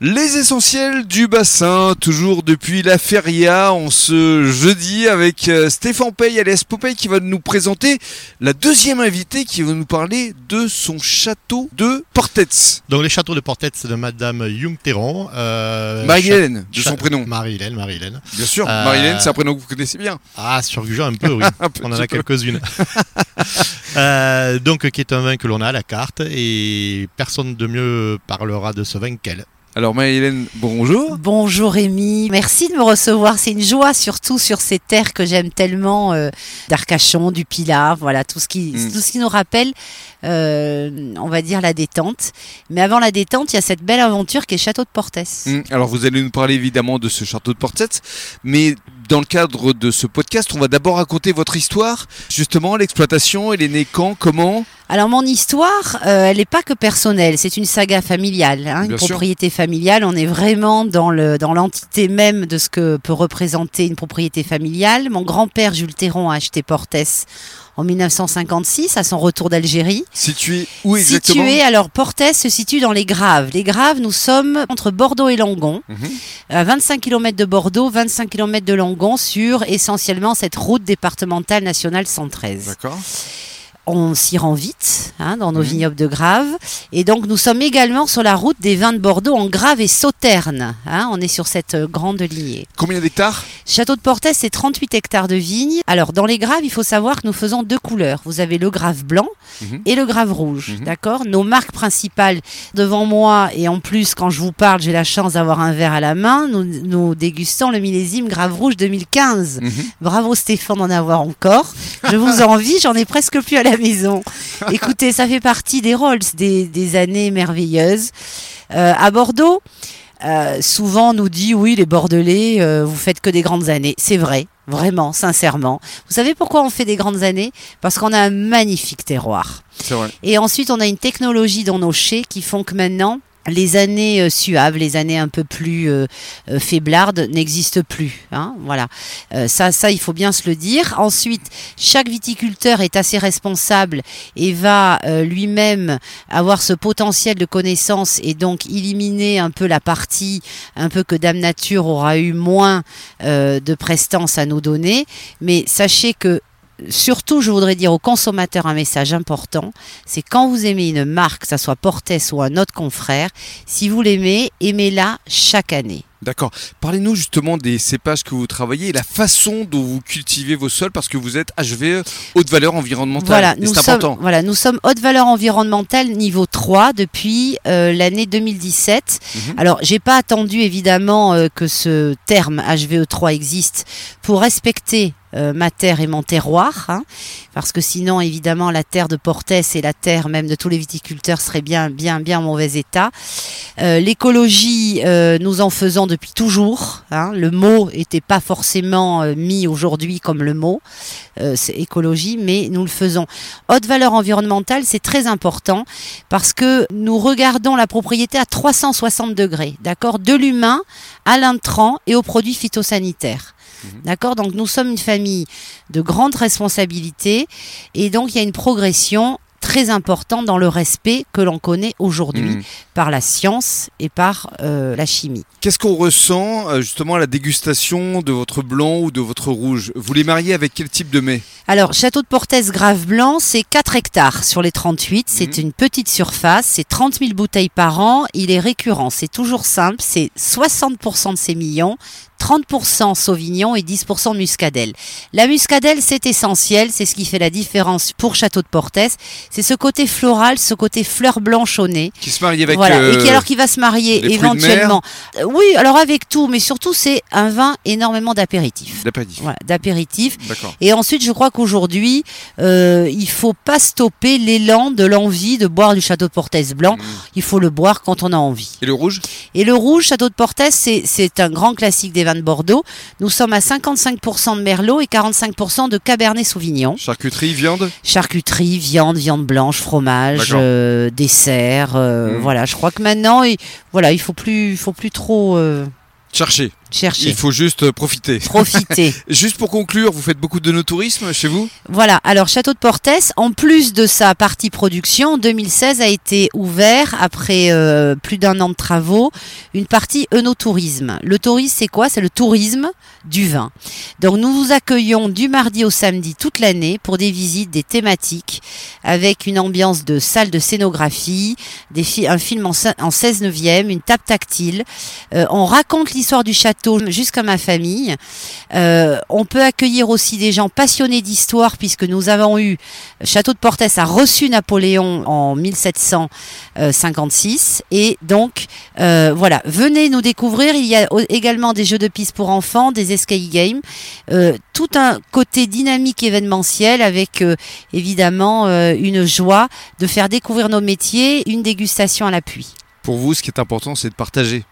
Les essentiels du bassin, toujours depuis la feria, on se jeudi avec euh, Stéphane Pey alias Popeye qui va nous présenter la deuxième invitée qui va nous parler de son château de Portets. Donc les châteaux de Portets de Madame Jung-Terron. Euh, Marie-Hélène, de son prénom. Marie-Hélène, Marie-Hélène. Bien sûr, euh, Marie-Hélène, c'est un prénom que vous connaissez bien. Ah, sur un peu, oui. on en a quelques-unes. donc qui est un vin que l'on a à la carte et personne de mieux parlera de ce vin qu'elle. Alors Marie-Hélène, bonjour. Bonjour Rémi, merci de me recevoir. C'est une joie surtout sur ces terres que j'aime tellement, euh, d'Arcachon, du Pilat, voilà, tout ce qui, mm. tout ce qui nous rappelle, euh, on va dire, la détente. Mais avant la détente, il y a cette belle aventure qui est Château de Portès. Mm. Alors vous allez nous parler évidemment de ce Château de Portès, mais dans le cadre de ce podcast, on va d'abord raconter votre histoire, justement l'exploitation, elle est née quand, comment? Alors mon histoire, euh, elle n'est pas que personnelle, c'est une saga familiale, hein, une propriété familiale. On est vraiment dans le dans l'entité même de ce que peut représenter une propriété familiale. Mon grand-père Jules Théron a acheté Portès en 1956 à son retour d'Algérie. Situé où exactement? Situé, alors Portès se situe dans les Graves. Les Graves, nous sommes entre Bordeaux et Langon, mhm. à 25 km de Bordeaux, 25 km de Langon, sur essentiellement cette route départementale nationale 113. D'accord on s'y rend vite hein, dans nos mhm. vignobles de Grave. Et donc nous sommes également sur la route des vins de Bordeaux en Grave et Sauterne. Hein. on est sur cette euh, grande lignée. Combien d'hectares? Château de Portès, c'est 38 hectares de vignes. Alors dans les Graves, il faut savoir que nous faisons deux couleurs. Vous avez le Grave blanc mhm. et le Grave rouge. Mhm. D'accord? Nos marques principales devant moi, et en plus quand je vous parle, j'ai la chance d'avoir un verre à la main, nous, nous dégustons le millésime Grave rouge 2015. Bravo Stéphane d'en avoir encore. Je vous envie, j'en ai presque plus à la maison. Écoutez, ça fait partie des Rolls, des, années merveilleuses. Euh, à Bordeaux, euh, souvent on nous dit oui, les Bordelais, euh, vous faites que des grandes années. C'est vrai, vraiment, sincèrement. Vous savez pourquoi on fait des grandes années? Parce qu'on a un magnifique terroir. Vrai. Et ensuite, on a une technologie dans nos chais qui font que maintenant, les années euh, suaves, les années un peu plus euh, euh, faiblardes n'existent plus. Hein, voilà, ça, ça, il faut bien se le dire. Ensuite, chaque viticulteur est assez responsable et va lui-même avoir ce potentiel de connaissance et donc éliminer un peu la partie, un peu que Dame Nature aura eu moins de prestance à nous donner. Mais sachez que surtout, je voudrais dire aux consommateurs un message important, c'est quand vous aimez une marque, que ce soit Portes ou un autre confrère, si vous l'aimez, aimez-la chaque année. D'accord. Parlez-nous justement des cépages que vous travaillez et la façon dont vous cultivez vos sols parce que vous êtes HVE, haute valeur environnementale. Voilà, nous sommes, important. Voilà, nous sommes haute valeur environnementale niveau 3 depuis euh, l'année 2017. Alors, mhm. Alors, j'ai pas attendu évidemment euh, que ce terme HVE3 existe pour respecter euh, ma terre et mon terroir, hein, parce que sinon, évidemment, la terre de Portès et la terre même de tous les viticulteurs serait bien, bien, bien en mauvais état. Euh, l'écologie, euh, nous en faisons depuis toujours. Hein. le mot n'était pas forcément mis aujourd'hui comme le mot, c'est écologie, mais nous le faisons. Haute valeur environnementale, c'est très important parce que nous regardons la propriété à 360 degrés, d'accord, de l'humain à l'intrant et aux produits phytosanitaires. Mhm. D'accord Donc nous sommes une famille de grandes responsabilités et donc il y a une progression très importante dans le respect que l'on connaît aujourd'hui mhm. par la science et par euh, la chimie. Qu'est-ce qu'on ressent euh, justement à la dégustation de votre blanc ou de votre rouge? Vous les mariez avec quel type de mets? Alors, Château de Portès Grave Blanc, c'est 4 hectares sur les 38. C'est mhm. une petite surface, c'est 30 000 bouteilles par an. Il est récurrent, c'est toujours simple, c'est 60% de sémillon, 30% Sauvignon et 10% Muscadelle. La Muscadelle, c'est essentiel, c'est ce qui fait la différence pour Château de Portès. C'est ce côté floral, ce côté fleur blanche au nez. Qui se marie avec. Voilà, et qui euh, alors qui va se marier éventuellement. Euh, oui, alors avec tout, mais surtout c'est un vin énormément d'apéritif. D'apéritif. Voilà, d'apéritif. Et ensuite, je crois qu'aujourd'hui, euh, il faut pas stopper l'élan de l'envie de boire du Château de Portès blanc. Mmh. Il faut le boire quand on a envie. Et le rouge? Et le rouge, Château de Portès, c'est un grand classique des de Bordeaux. Nous sommes à 55% de Merlot et 45% de Cabernet Sauvignon. Charcuterie, viande? Charcuterie, viande, viande blanche, fromage, euh, dessert. Euh, mmh. Voilà, je crois que maintenant, il, voilà, il faut plus, faut plus trop. Euh, Chercher. Chercher. Il faut juste euh, profiter. Profiter. Juste pour conclure, vous faites beaucoup de no-tourisme chez vous? Voilà, alors Château de Portès, en plus de sa partie production, en 2016 a été ouvert, après euh, plus d'un an de travaux, une partie œnotourisme. Le tourisme, c'est quoi? C'est le tourisme du vin. Donc nous vous accueillons du mardi au samedi toute l'année pour des visites, des thématiques, avec une ambiance de salle de scénographie, des fi- un film en, en 16 neuvième, une table tactile. Euh, on raconte l'histoire du château jusqu'à ma famille. Euh, on peut accueillir aussi des gens passionnés d'histoire puisque nous avons eu Château de Portès a reçu Napoléon en 1756 et donc euh, voilà venez nous découvrir il y a également des jeux de piste pour enfants des escape games euh, tout un côté dynamique événementiel avec évidemment une joie de faire découvrir nos métiers une dégustation à l'appui Pour vous, ce qui est important, c'est de partager.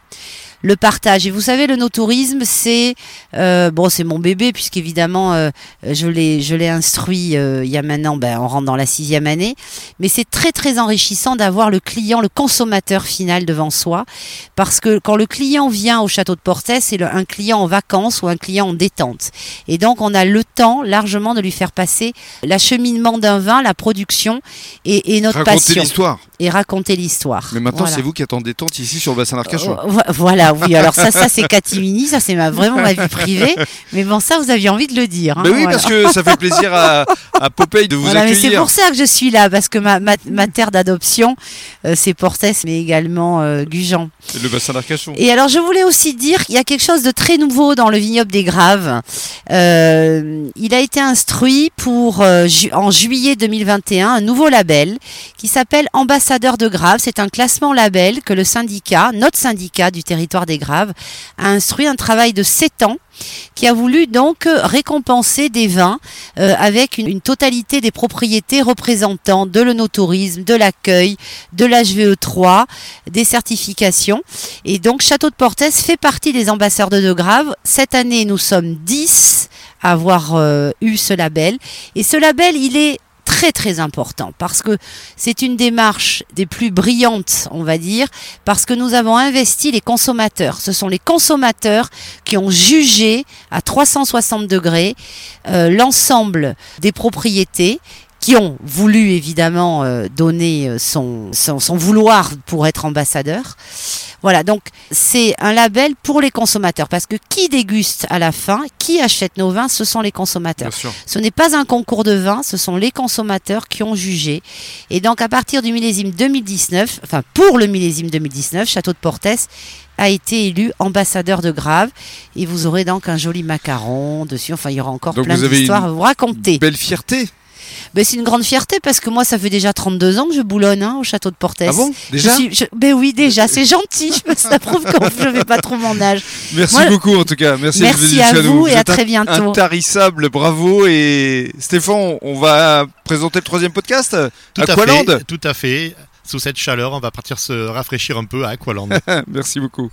Le partage. Et vous savez, le no-tourisme, c'est euh, bon, c'est mon bébé puisqu'évidemment euh, je l'ai je l'ai instruit euh, il y a maintenant, ben, on rentre dans la sixième année. Mais c'est très très enrichissant d'avoir le client, le consommateur final devant soi, parce que quand le client vient au château de Portès, c'est un client en vacances ou un client en détente. Et donc on a le temps largement de lui faire passer l'acheminement d'un vin, la production et, et notre Racontez passion l'histoire. Et raconter l'histoire. Mais maintenant, Voilà. c'est vous qui êtes en détente ici sur le bassin d'Arcachon. Euh, vo- Voilà, oui. Alors ça, ça c'est catimini, ça c'est ma, vraiment ma vie privée. Mais bon, ça vous aviez envie de le dire. hein, Ben oui, voilà. parce que ça fait plaisir à, à Popeye de vous Voilà, mais c'est accueillir. pour ça que je suis là, parce que ma, ma, ma terre d'adoption, euh, c'est Portès, mais également euh, Gujan. C'est le bassin d'Arcachon. Et alors, je voulais aussi dire qu'il y a quelque chose de très nouveau dans le vignoble des Graves. Euh, il a été instruit pour ju- en juillet 2021 un nouveau label qui s'appelle Ambassadeur de Graves. C'est un classement label que le syndicat, notre syndicat du territoire des Graves, a instruit un travail de 7 ans qui a voulu donc récompenser des vins euh, avec une, totalité des propriétés représentant de l'onotourisme, de l'accueil, de l'HVE3, des certifications. Et donc Château de Portès fait partie des ambassadeurs de Grave. Cette année, nous sommes 10 à avoir euh, eu ce label. Et ce label, il est très très important parce que c'est une démarche des plus brillantes, on va dire, parce que nous avons investi les consommateurs. Ce sont les consommateurs qui ont jugé à 360 degrés euh, l'ensemble des propriétés qui ont voulu évidemment euh, donner euh, son, son, son vouloir pour être ambassadeur. Voilà, donc c'est un label pour les consommateurs parce que qui déguste à la fin, qui achète nos vins, ce sont les consommateurs. Bien sûr. Ce n'est pas un concours de vin, ce sont les consommateurs qui ont jugé. Et donc à partir du millésime 2019, enfin pour le millésime 2019, Château de Portès a été élu ambassadeur de Grave et vous aurez donc un joli macaron dessus. Enfin, il y aura encore Donc plein d'histoires à vous raconter. Belle fierté. Ben, c'est une grande fierté parce que moi, ça fait déjà 32 ans que je boulonne hein, au château de Portès. Ah bon Je Déjà suis- je- Ben oui, déjà, c'est gentil. Ça prouve que je vais pas trop mon âge. Merci Moi- beaucoup en tout cas. Merci, à vous et à très bientôt. Intarissable, bravo. Et Stéphane, on va présenter le troisième podcast Tout à Aqualand. fait, tout à fait. Sous cette chaleur, on va partir se rafraîchir un peu à Aqualand. Merci beaucoup.